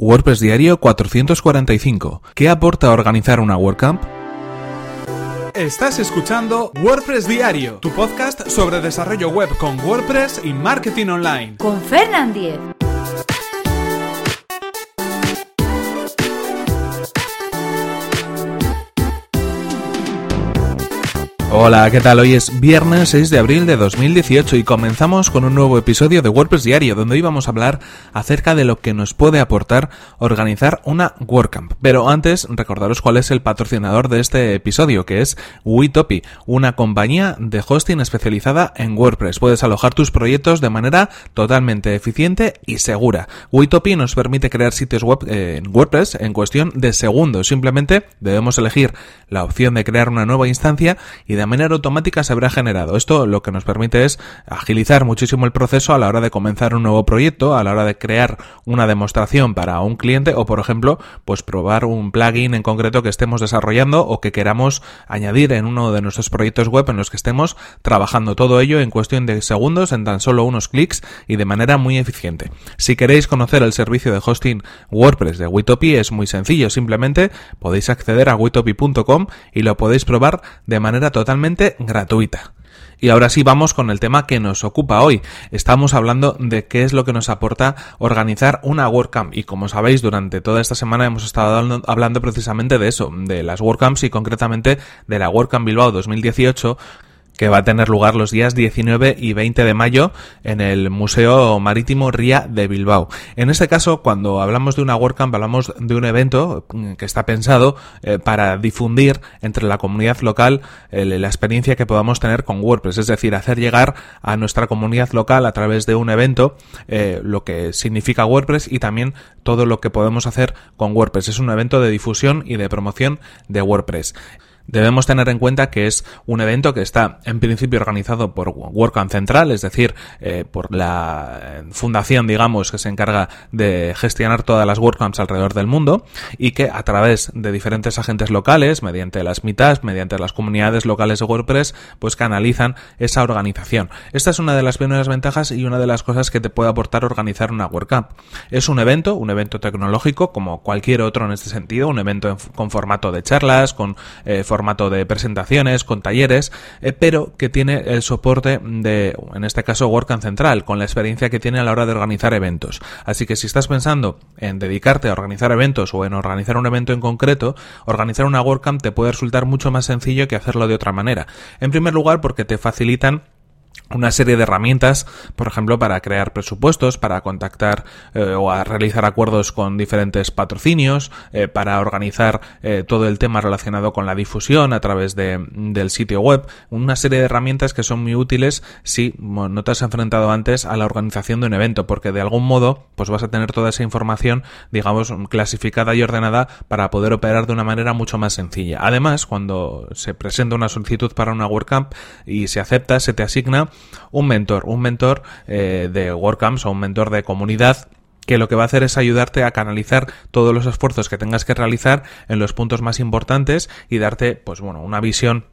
WordPress Diario 445. ¿Qué aporta organizar una WordCamp? Estás escuchando WordPress Diario, tu podcast sobre desarrollo web con WordPress y marketing online. Con Fernand Diez. Hola, ¿qué tal? Hoy es viernes 6 de abril de 2018 y comenzamos con un nuevo episodio de WordPress Diario donde hoy vamos a hablar acerca de lo que nos puede aportar organizar una WordCamp. Pero antes, recordaros cuál es el patrocinador de este episodio, que es Witopi, una compañía de hosting especializada en WordPress. Puedes alojar tus proyectos de manera totalmente eficiente y segura. Witopi nos permite crear sitios web eh, en WordPress en cuestión de segundos. Simplemente debemos elegir la opción de crear una nueva instancia y de manera automática se habrá generado. Esto lo que nos permite es agilizar muchísimo el proceso a la hora de comenzar un nuevo proyecto, a la hora de crear una demostración para un cliente o, por ejemplo, pues probar un plugin en concreto que estemos desarrollando o que queramos añadir en uno de nuestros proyectos web en los que estemos trabajando todo ello en cuestión de segundos, en tan solo unos clics y de manera muy eficiente. Si queréis conocer el servicio de hosting WordPress de Witopi es muy sencillo, simplemente podéis acceder a witopi.com y lo podéis probar de manera total totalmente gratuita. Y ahora sí vamos con el tema que nos ocupa hoy. Estamos hablando de qué es lo que nos aporta organizar una WordCamp. Y como sabéis, durante toda esta semana hemos estado hablando precisamente de eso, de las WordCamps y concretamente de la WordCamp Bilbao 2018 que va a tener lugar los días 19 y 20 de mayo en el Museo Marítimo Ría de Bilbao. En este caso, cuando hablamos de una WordCamp, hablamos de un evento que está pensado eh, para difundir entre la comunidad local la experiencia que podamos tener con WordPress, es decir, hacer llegar a nuestra comunidad local a través de un evento eh, lo que significa WordPress y también todo lo que podemos hacer con WordPress. Es un evento de difusión y de promoción de WordPress. Debemos tener en cuenta que es un evento que está en principio organizado por WordCamp Central, es decir, eh, por la fundación, digamos, que se encarga de gestionar todas las WordCamps alrededor del mundo y que a través de diferentes agentes locales, mediante las mitas, mediante las comunidades locales de WordPress, pues canalizan esa organización. Esta es una de las primeras ventajas y una de las cosas que te puede aportar organizar una WordCamp. Es un evento, un evento tecnológico como cualquier otro en este sentido, un evento con formato de charlas, con eh, formato de presentaciones, con talleres, eh, pero que tiene el soporte de, en este caso, WordCamp Central, con la experiencia que tiene a la hora de organizar eventos. Así que si estás pensando en dedicarte a organizar eventos o en organizar un evento en concreto, organizar una WordCamp te puede resultar mucho más sencillo que hacerlo de otra manera. En primer lugar, porque te facilitan una serie de herramientas, por ejemplo, para crear presupuestos, para contactar eh, o a realizar acuerdos con diferentes patrocinios, eh, para organizar eh, todo el tema relacionado con la difusión a través de, del sitio web, una serie de herramientas que son muy útiles si no te has enfrentado antes a la organización de un evento, porque de algún modo pues vas a tener toda esa información, digamos, clasificada y ordenada para poder operar de una manera mucho más sencilla. Además, cuando se presenta una solicitud para una WordCamp y se acepta, se te asigna un mentor, un mentor eh, de WordCamps o un mentor de comunidad que lo que va a hacer es ayudarte a canalizar todos los esfuerzos que tengas que realizar en los puntos más importantes y darte, pues bueno, una visión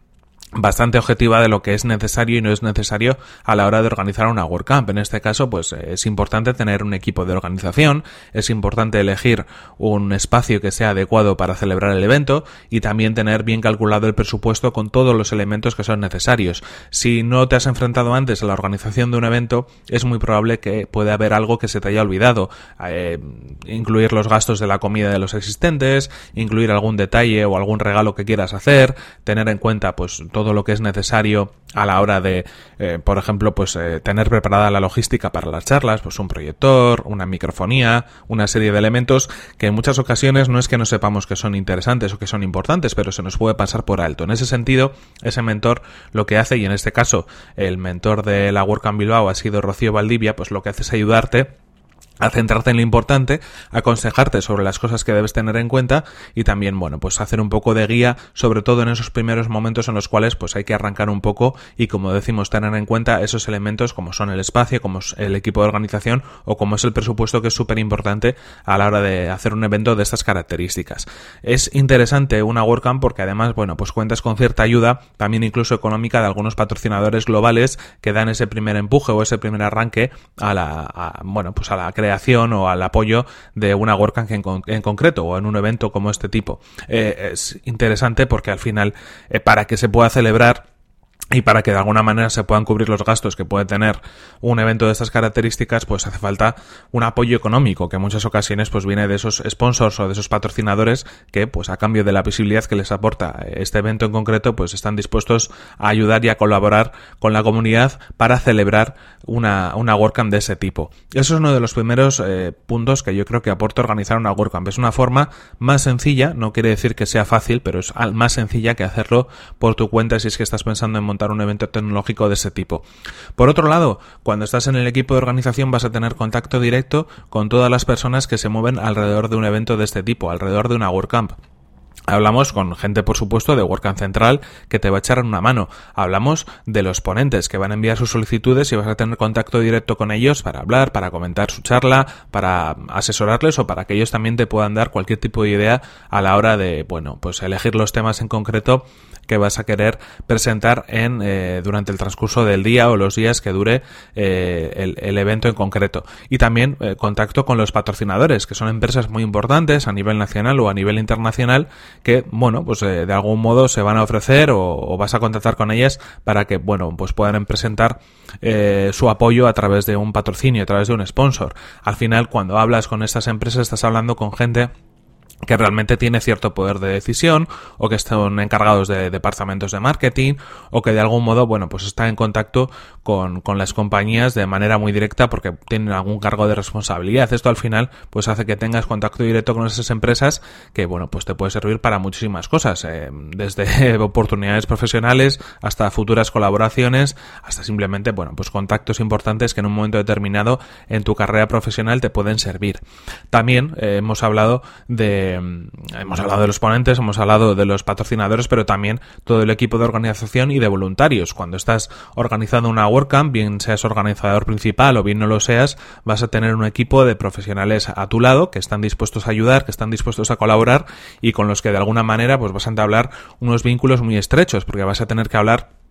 bastante objetiva de lo que es necesario y no es necesario a la hora de organizar una WordCamp. En este caso, pues es importante tener un equipo de organización, es importante elegir un espacio que sea adecuado para celebrar el evento y también tener bien calculado el presupuesto con todos los elementos que son necesarios. Si no te has enfrentado antes a la organización de un evento, es muy probable que pueda haber algo que se te haya olvidado. Eh, incluir los gastos de la comida de los existentes, incluir algún detalle o algún regalo que quieras hacer, tener en cuenta pues todo lo que es necesario a la hora de, eh, por ejemplo, pues eh, tener preparada la logística para las charlas, pues un proyector, una microfonía, una serie de elementos que en muchas ocasiones no es que no sepamos que son interesantes o que son importantes, pero se nos puede pasar por alto. En ese sentido, ese mentor lo que hace, y en este caso el mentor de la WordCamp Bilbao ha sido Rocío Valdivia, pues lo que hace es ayudarte a centrarte en lo importante, aconsejarte sobre las cosas que debes tener en cuenta y también, bueno, pues hacer un poco de guía, sobre todo en esos primeros momentos en los cuales pues hay que arrancar un poco y como decimos, tener en cuenta esos elementos como son el espacio, como es el equipo de organización o como es el presupuesto que es súper importante a la hora de hacer un evento de estas características. Es interesante una WordCamp porque además, bueno, pues cuentas con cierta ayuda, también incluso económica de algunos patrocinadores globales que dan ese primer empuje o ese primer arranque a la, bueno, pues a la creación o al apoyo de una WordCamp en, en concreto o en un evento como este tipo. Eh, es interesante porque al final, eh, para que se pueda celebrar y para que de alguna manera se puedan cubrir los gastos que puede tener un evento de estas características, pues hace falta un apoyo económico, que en muchas ocasiones pues viene de esos sponsors o de esos patrocinadores que, pues a cambio de la visibilidad que les aporta este evento en concreto, pues están dispuestos a ayudar y a colaborar con la comunidad para celebrar una, una WordCamp de ese tipo. Eso es uno de los primeros eh, puntos que yo creo que aporta organizar una WordCamp. Es una forma más sencilla, no quiere decir que sea fácil, pero es más sencilla que hacerlo por tu cuenta si es que estás pensando en un evento tecnológico de ese tipo. Por otro lado, cuando estás en el equipo de organización vas a tener contacto directo con todas las personas que se mueven alrededor de un evento de este tipo, alrededor de una WordCamp. Hablamos con gente, por supuesto, de WordCamp Central que te va a echar una mano. Hablamos de los ponentes que van a enviar sus solicitudes y vas a tener contacto directo con ellos para hablar, para comentar su charla, para asesorarles o para que ellos también te puedan dar cualquier tipo de idea a la hora de, bueno, pues elegir los temas en concreto que vas a querer presentar en eh, durante el transcurso del día o los días que dure eh, el, evento en concreto y también eh, contacto con los patrocinadores que son empresas muy importantes a nivel nacional o a nivel internacional que bueno pues de algún modo se van a ofrecer o, vas a contactar con ellas para que bueno pues puedan presentar su apoyo a través de un patrocinio a través de un sponsor. Al final cuando hablas con estas empresas estás hablando con gente que realmente tiene cierto poder de decisión o que están encargados de departamentos de marketing o que de algún modo, bueno, pues está en contacto con, con, las compañías de manera muy directa porque tienen algún cargo de responsabilidad. Esto al final pues hace que tengas contacto directo con esas empresas que, bueno, pues te puede servir para muchísimas cosas, eh, desde oportunidades profesionales hasta futuras colaboraciones, hasta simplemente, bueno, pues contactos importantes que en un momento determinado en tu carrera profesional te pueden servir. También eh, hemos hablado de eh, hemos hablado de los ponentes, hemos hablado de los patrocinadores, pero también todo el equipo de organización y de voluntarios. Cuando estás organizando una WordCamp, bien seas organizador principal o bien no lo seas, vas a tener un equipo de profesionales a tu lado que están dispuestos a ayudar, que están dispuestos a colaborar y con los que de alguna manera pues vas a entablar unos vínculos muy estrechos, porque vas a tener que hablar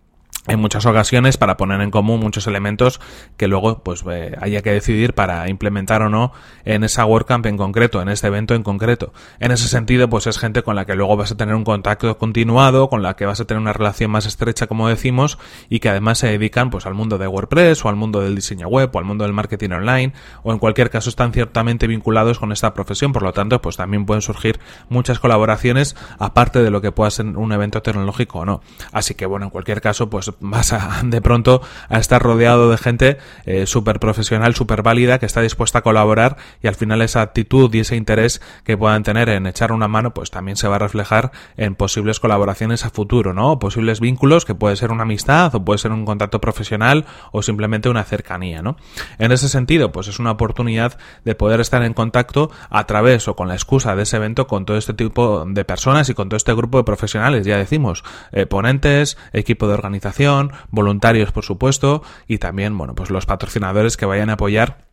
en muchas ocasiones para poner en común muchos elementos que luego pues eh, haya que decidir para implementar o no en esa WordCamp en concreto, en este evento en concreto. En ese sentido, pues es gente con la que luego vas a tener un contacto continuado, con la que vas a tener una relación más estrecha, como decimos, y que además se dedican pues al mundo de WordPress o al mundo del diseño web o al mundo del marketing online o en cualquier caso están ciertamente vinculados con esta profesión, por lo tanto, pues también pueden surgir muchas colaboraciones aparte de lo que pueda ser un evento tecnológico o no. Así que bueno, en cualquier caso, pues vas a, de pronto a estar rodeado de gente eh, súper profesional, súper válida, que está dispuesta a colaborar y al final esa actitud y ese interés que puedan tener en echar una mano, pues también se va a reflejar en posibles colaboraciones a futuro, ¿no? posibles vínculos que puede ser una amistad o puede ser un contacto profesional o simplemente una cercanía, ¿no? En ese sentido, pues es una oportunidad de poder estar en contacto a través o con la excusa de ese evento con todo este tipo de personas y con todo este grupo de profesionales, ya decimos, eh, ponentes, equipo de organización, voluntarios por supuesto y también bueno pues los patrocinadores que vayan a apoyar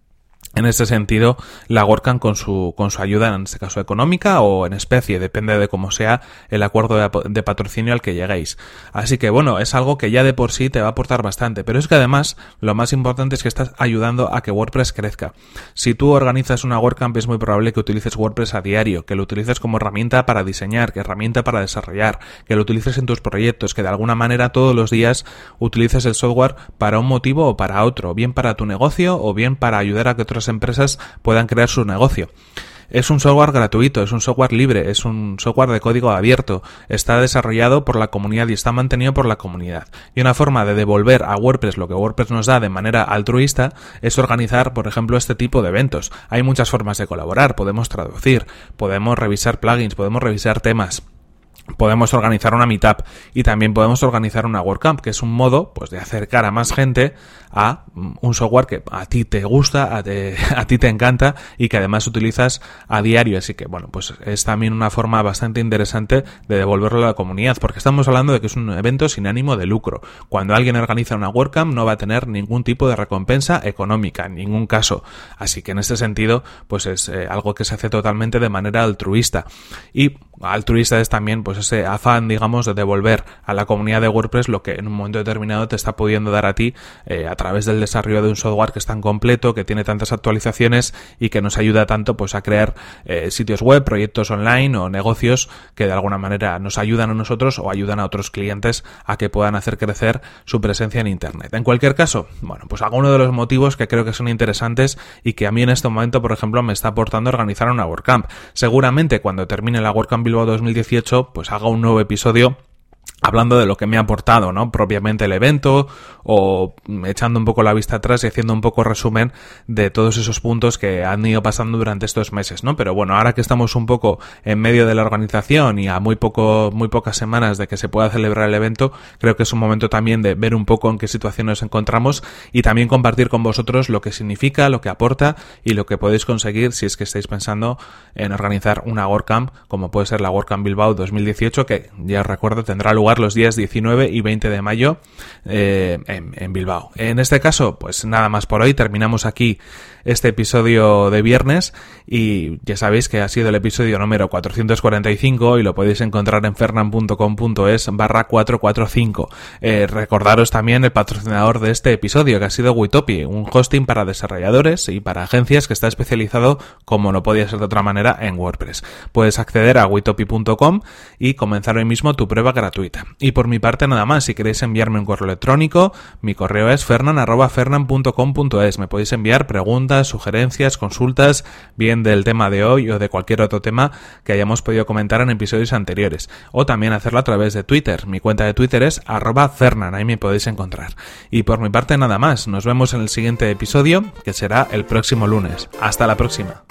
en este sentido, la WordCamp con su, con su ayuda, en este caso económica o en especie, depende de cómo sea el acuerdo de, patrocinio al que lleguéis. Así que bueno, es algo que ya de por sí te va a aportar bastante, pero es que además lo más importante es que estás ayudando a que WordPress crezca. Si tú organizas una WordCamp es muy probable que utilices WordPress a diario, que lo utilices como herramienta para diseñar, que herramienta para desarrollar, que lo utilices en tus proyectos, que de alguna manera todos los días utilices el software para un motivo o para otro, bien para tu negocio o bien para ayudar a que otros empresas puedan crear su negocio. Es un software gratuito, es un software libre, es un software de código abierto, está desarrollado por la comunidad y está mantenido por la comunidad. Y una forma de devolver a WordPress lo que WordPress nos da de manera altruista es organizar, por ejemplo, este tipo de eventos. Hay muchas formas de colaborar, podemos traducir, podemos revisar plugins, podemos revisar temas podemos organizar una meetup y también podemos organizar una WordCamp, que es un modo pues de acercar a más gente a mm, un software que a ti te gusta, a, ti te encanta y que además utilizas a diario. Así que bueno, pues es también una forma bastante interesante de devolverlo a la comunidad, porque estamos hablando de que es un evento sin ánimo de lucro. Cuando alguien organiza una WordCamp no va a tener ningún tipo de recompensa económica, en ningún caso. Así que en este sentido, pues es eh, algo que se hace totalmente de manera altruista. Y altruista es también pues ese afán, digamos, de devolver a la comunidad de WordPress lo que en un momento determinado te está pudiendo dar a ti eh, a través del desarrollo de un software que es tan completo, que tiene tantas actualizaciones y que nos ayuda tanto pues a crear eh, sitios web, proyectos online o negocios que de alguna manera nos ayudan a nosotros o ayudan a otros clientes a que puedan hacer crecer su presencia en internet. En cualquier caso, bueno, pues alguno de los motivos que creo que son interesantes y que a mí en este momento, por ejemplo, me está aportando organizar una WordCamp. Seguramente cuando termine la WordCamp Bilbao 2018, pues haga un nuevo episodio hablando de lo que me ha aportado, ¿no? Propiamente el evento o echando un poco la vista atrás y haciendo un poco resumen de todos esos puntos que han ido pasando durante estos meses, ¿no? Pero bueno, ahora que estamos un poco en medio de la organización y a muy poco, muy pocas semanas de que se pueda celebrar el evento, creo que es un momento también de ver un poco en qué situación nos encontramos y también compartir con vosotros lo que significa, lo que aporta y lo que podéis conseguir si es que estáis pensando en organizar una WordCamp, como puede ser la WordCamp Bilbao 2018, que ya os recuerdo tendrá lugar los días 19 y 20 de mayo eh, en, Bilbao. En este caso, pues nada más por hoy. Terminamos aquí este episodio de viernes y ya sabéis que ha sido el episodio número 445 y lo podéis encontrar en fernan.com.es barra 445. Eh, recordaros también el patrocinador de este episodio que ha sido Witopi, un hosting para desarrolladores y para agencias que está especializado como no podía ser de otra manera en WordPress. Puedes acceder a witopi.com y comenzar hoy mismo tu prueba Y por mi parte nada más, si queréis enviarme un correo electrónico, mi correo es fernan.fernan.com.es. Me podéis enviar preguntas, sugerencias, consultas, bien del tema de hoy o de cualquier otro tema que hayamos podido comentar en episodios anteriores. O también hacerlo a través de Twitter. Mi cuenta de Twitter es arroba fernan, ahí me podéis encontrar. Y por mi parte nada más, nos vemos en el siguiente episodio, que será el próximo lunes. Hasta la próxima.